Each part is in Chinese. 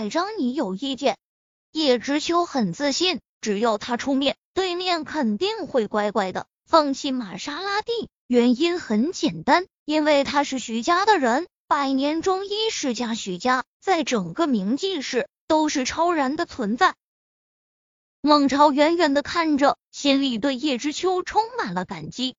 赖张你有意见。叶知秋很自信，只要他出面，对面肯定会乖乖的放弃玛莎拉蒂。原因很简单，因为他是许家的人，百年中医世家许家，在整个明记市都是超然的存在。孟超远远的看着，心里对叶知秋充满了感激。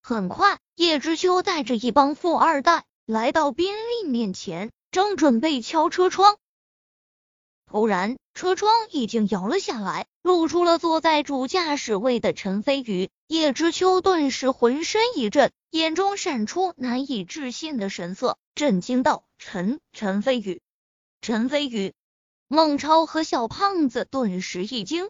很快，叶知秋带着一帮富二代来到宾利面前，正准备敲车窗，突然车窗已经摇了下来，露出了坐在主驾驶位的陈飞宇。叶知秋顿时浑身一震，眼中闪出难以置信的神色，震惊道：“陈陈飞宇，陈飞宇！”孟超和小胖子顿时一惊，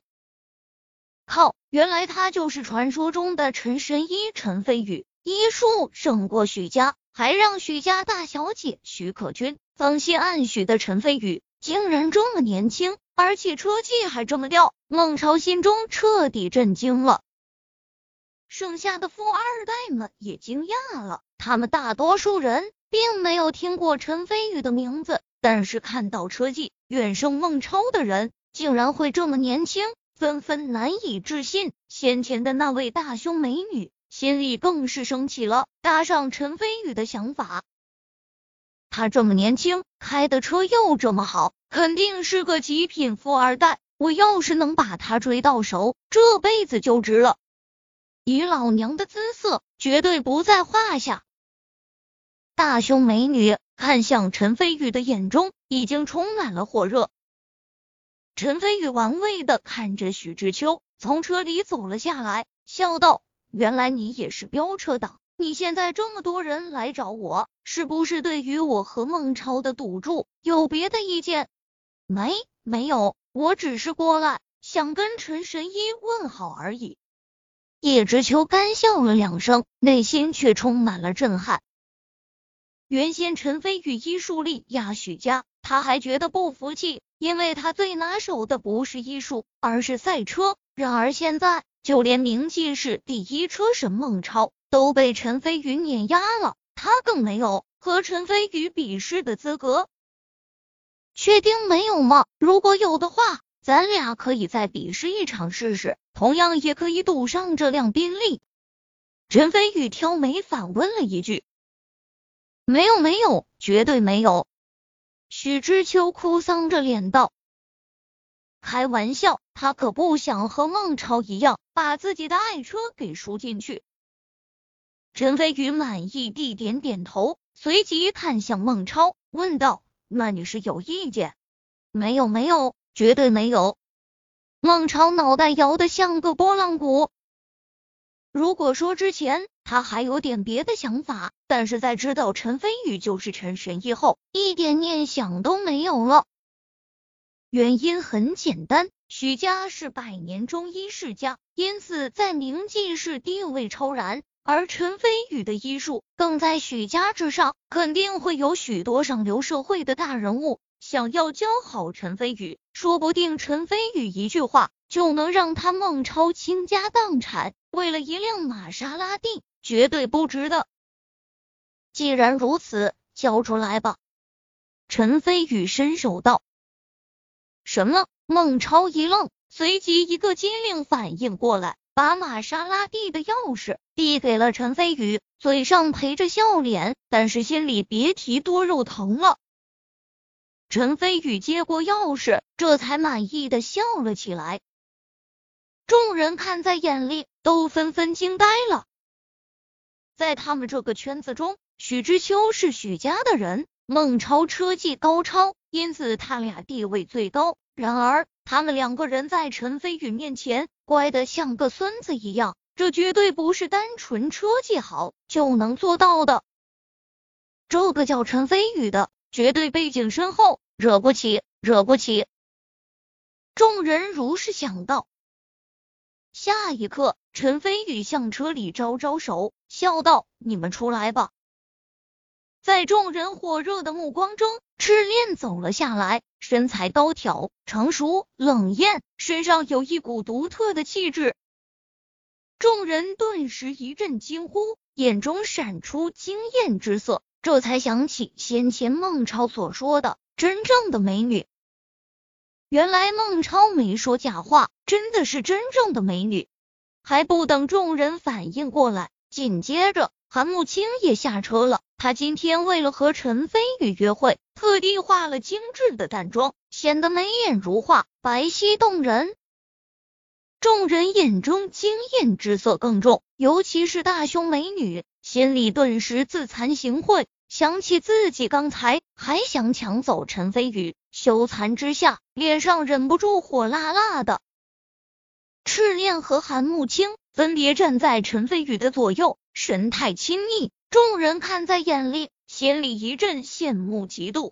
靠！原来他就是传说中的陈神医陈飞宇，医术胜过许家，还让许家大小姐许可君芳心暗许的陈飞宇，竟然这么年轻，而且车技还这么吊。孟超心中彻底震惊了，剩下的富二代们也惊讶了，他们大多数人并没有听过陈飞宇的名字。但是看到车技远胜孟超的人竟然会这么年轻，纷纷难以置信。先前的那位大胸美女心里更是生起了搭上陈飞宇的想法。他这么年轻，开的车又这么好，肯定是个极品富二代。我要是能把他追到手，这辈子就值了。以老娘的姿色，绝对不在话下。大胸美女。看向陈飞宇的眼中已经充满了火热。陈飞宇玩味的看着许知秋，从车里走了下来，笑道：“原来你也是飙车党，你现在这么多人来找我，是不是对于我和孟超的赌注有别的意见？”“没，没有，我只是过来想跟陈神医问好而已。”叶知秋干笑了两声，内心却充满了震撼。原先陈飞宇医术力压许家，他还觉得不服气，因为他最拿手的不是医术，而是赛车。然而现在，就连名气是第一车神孟超都被陈飞宇碾压了，他更没有和陈飞宇比试的资格。确定没有吗？如果有的话，咱俩可以再比试一场试试，同样也可以赌上这辆宾利。陈飞宇挑眉反问了一句。没有没有，绝对没有！许知秋哭丧着脸道：“开玩笑，他可不想和孟超一样把自己的爱车给输进去。”陈飞宇满意地点点头，随即看向孟超，问道：“那你是有意见？”“没有没有，绝对没有！”孟超脑袋摇得像个拨浪鼓。如果说之前他还有点别的想法，但是在知道陈飞宇就是陈神医后，一点念想都没有了。原因很简单，许家是百年中医世家，因此在明记市地位超然，而陈飞宇的医术更在许家之上，肯定会有许多上流社会的大人物想要教好陈飞宇，说不定陈飞宇一句话。就能让他孟超倾家荡产，为了一辆玛莎拉蒂，绝对不值得。既然如此，交出来吧。陈飞宇伸手道。什么？孟超一愣，随即一个机灵反应过来，把玛莎拉蒂的钥匙递给了陈飞宇，嘴上陪着笑脸，但是心里别提多肉疼了。陈飞宇接过钥匙，这才满意的笑了起来。众人看在眼里，都纷纷惊呆了。在他们这个圈子中，许知秋是许家的人，孟超车技高超，因此他俩地位最高。然而，他们两个人在陈飞宇面前乖得像个孙子一样，这绝对不是单纯车技好就能做到的。这个叫陈飞宇的，绝对背景深厚，惹不起，惹不起。众人如是想到。下一刻，陈飞宇向车里招招手，笑道：“你们出来吧。”在众人火热的目光中，赤练走了下来，身材高挑、成熟、冷艳，身上有一股独特的气质。众人顿时一阵惊呼，眼中闪出惊艳之色，这才想起先前孟超所说的。真正的美女。原来孟超没说假话，真的是真正的美女。还不等众人反应过来，紧接着韩慕清也下车了。他今天为了和陈飞宇约会，特地化了精致的淡妆，显得眉眼如画，白皙动人。众人眼中惊艳之色更重，尤其是大胸美女，心里顿时自惭形秽。想起自己刚才还想抢走陈飞宇，羞惭之下，脸上忍不住火辣辣的。赤练和韩慕清分别站在陈飞宇的左右，神态亲昵，众人看在眼里，心里一阵羡慕嫉妒。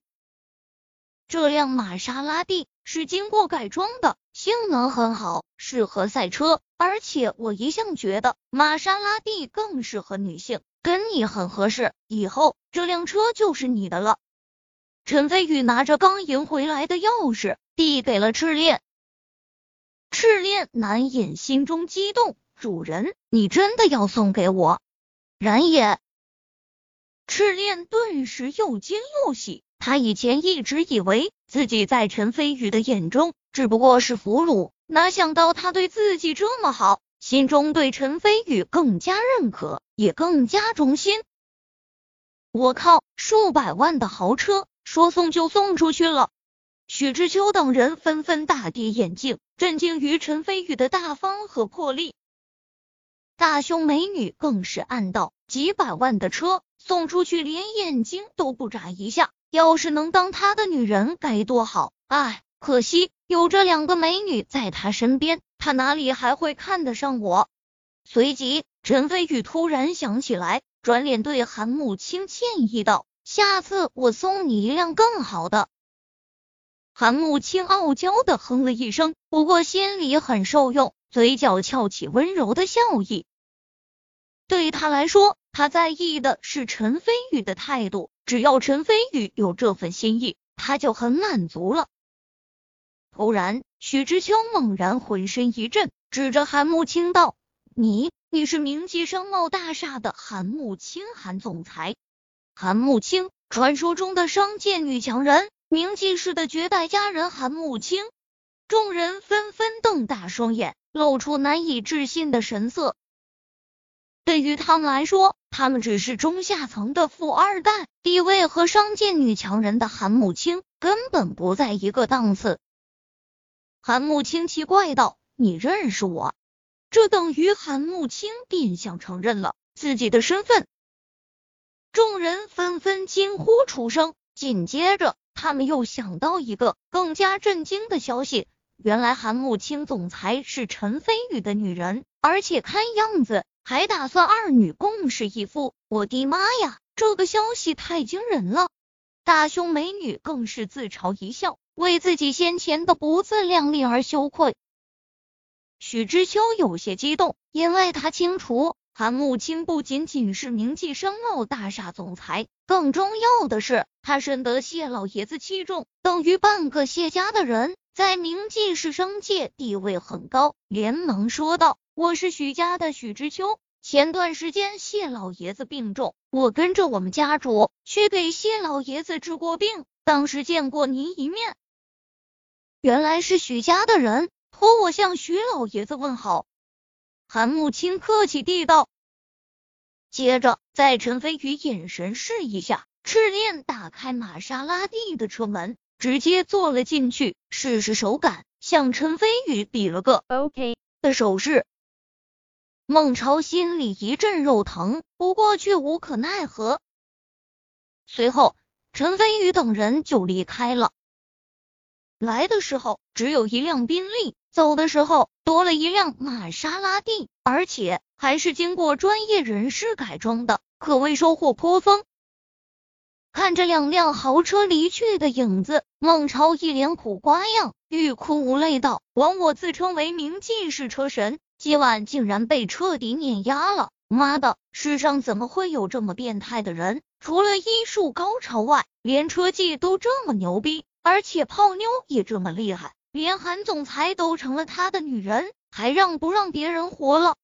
这辆玛莎拉蒂是经过改装的，性能很好，适合赛车，而且我一向觉得玛莎拉蒂更适合女性。跟你很合适，以后这辆车就是你的了。陈飞宇拿着刚赢回来的钥匙，递给了赤练。赤练难掩心中激动，主人，你真的要送给我？然也。赤练顿时又惊又喜，他以前一直以为自己在陈飞宇的眼中只不过是俘虏，哪想到他对自己这么好。心中对陈飞宇更加认可，也更加忠心。我靠，数百万的豪车，说送就送出去了！许知秋等人纷纷大跌眼镜，震惊于陈飞宇的大方和魄力。大胸美女更是暗道：几百万的车送出去，连眼睛都不眨一下。要是能当他的女人，该多好！哎，可惜有这两个美女在他身边。他哪里还会看得上我？随即，陈飞宇突然想起来，转脸对韩慕清歉意道：“下次我送你一辆更好的。”韩慕清傲娇的哼了一声，不过心里很受用，嘴角翘起温柔的笑意。对他来说，他在意的是陈飞宇的态度，只要陈飞宇有这份心意，他就很满足了。突然。许知秋猛然浑身一震，指着韩慕清道：“你，你是明记商贸大厦的韩慕清，韩总裁。韩慕清，传说中的商界女强人，明记市的绝代佳人韩慕清。”众人纷纷瞪大双眼，露出难以置信的神色。对于他们来说，他们只是中下层的富二代，地位和商界女强人的韩慕清根本不在一个档次。韩慕清奇怪道：“你认识我？”这等于韩慕清变相承认了自己的身份。众人纷纷惊呼出声，紧接着他们又想到一个更加震惊的消息：原来韩慕清总裁是陈飞宇的女人，而且看样子还打算二女共侍一夫。我的妈呀，这个消息太惊人了！大胸美女更是自嘲一笑。为自己先前的不自量力而羞愧，许知秋有些激动，因为他清楚韩慕清不仅仅是名记商贸大厦总裁，更重要的是他深得谢老爷子器重，等于半个谢家的人，在名记市商界地位很高。连忙说道：“我是许家的许知秋，前段时间谢老爷子病重，我跟着我们家主去给谢老爷子治过病，当时见过您一面。”原来是许家的人，托我向许老爷子问好。韩慕清客气地道。接着，在陈飞宇眼神示意下，赤练打开玛莎拉蒂的车门，直接坐了进去，试试手感，向陈飞宇比了个 OK 的手势。孟超心里一阵肉疼，不过却无可奈何。随后，陈飞宇等人就离开了。来的时候只有一辆宾利，走的时候多了一辆玛莎拉蒂，而且还是经过专业人士改装的，可谓收获颇丰。看着两辆豪车离去的影子，孟超一脸苦瓜样，欲哭无泪道：“枉我自称为名记式车神，今晚竟然被彻底碾压了！妈的，世上怎么会有这么变态的人？除了医术高超外，连车技都这么牛逼！”而且泡妞也这么厉害，连韩总裁都成了他的女人，还让不让别人活了？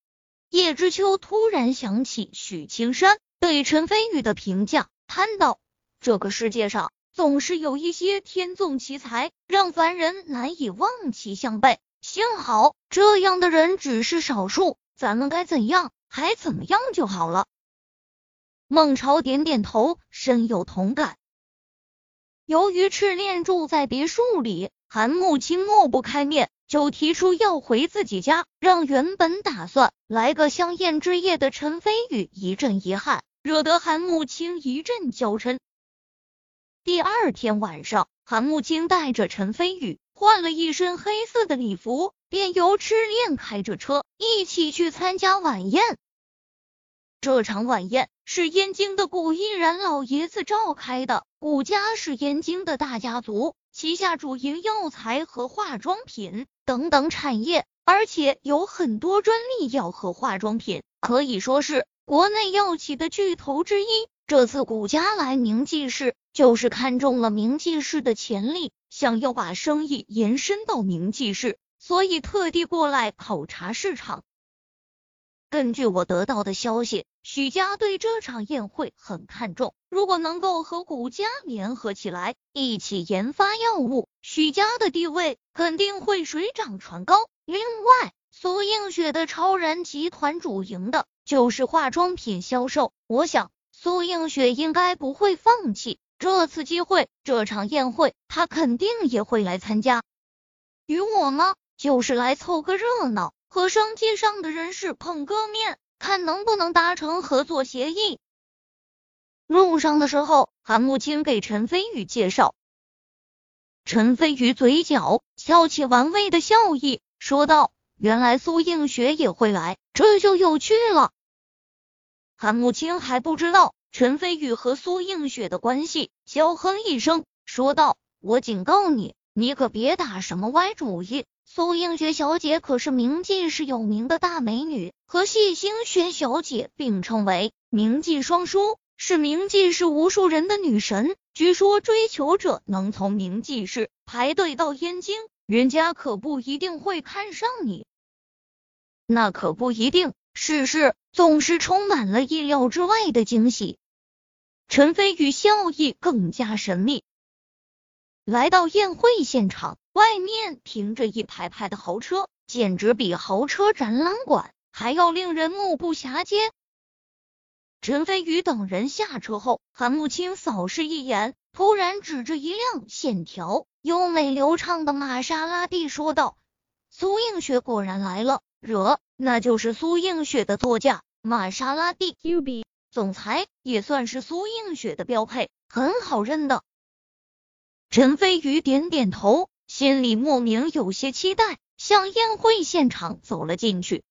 叶知秋突然想起许青山对陈飞宇的评价，叹道：“这个世界上总是有一些天纵奇才，让凡人难以望其项背。幸好这样的人只是少数，咱们该怎样还怎么样就好了。孟超点点头，深有同感。由于赤练住在别墅里，韩慕清抹不开面，就提出要回自己家，让原本打算来个香艳之夜的陈飞宇一阵遗憾，惹得韩慕清一阵娇嗔。第二天晚上，韩慕清带着陈飞宇换了一身黑色的礼服，便由痴恋开着车一起去参加晚宴。这场晚宴是燕京的古依然老爷子召开的。古家是燕京的大家族，旗下主营药材和化妆品等等产业，而且有很多专利药和化妆品，可以说是国内药企的巨头之一。这次古家来宁记市，就是看中了明记市的潜力，想要把生意延伸到明记市，所以特地过来考察市场。根据我得到的消息，许家对这场宴会很看重。如果能够和古家联合起来，一起研发药物，许家的地位肯定会水涨船高。另外，苏映雪的超然集团主营的就是化妆品销售，我想苏映雪应该不会放弃这次机会。这场宴会，他肯定也会来参加。与我呢，就是来凑个热闹。和商界上的人士碰个面，看能不能达成合作协议。路上的时候，韩慕清给陈飞宇介绍，陈飞宇嘴角翘起玩味的笑意，说道：“原来苏映雪也会来，这就有趣了。”韩慕清还不知道陈飞宇和苏映雪的关系，娇哼一声，说道：“我警告你，你可别打什么歪主意。”苏映雪小姐可是明记市有名的大美女，和谢星轩小姐并称为明记双姝，是明记市无数人的女神。据说追求者能从明记市排队到燕京，人家可不一定会看上你。那可不一定，世事总是充满了意料之外的惊喜。陈飞宇笑意更加神秘。来到宴会现场。外面停着一排排的豪车，简直比豪车展览馆还要令人目不暇接。陈飞宇等人下车后，韩慕清扫视一眼，突然指着一辆线条优美流畅的玛莎拉蒂说道：“苏映雪果然来了，惹那就是苏映雪的座驾玛莎拉蒂 QB 总裁也算是苏映雪的标配，很好认的。”陈飞宇点点头。心里莫名有些期待，向宴会现场走了进去。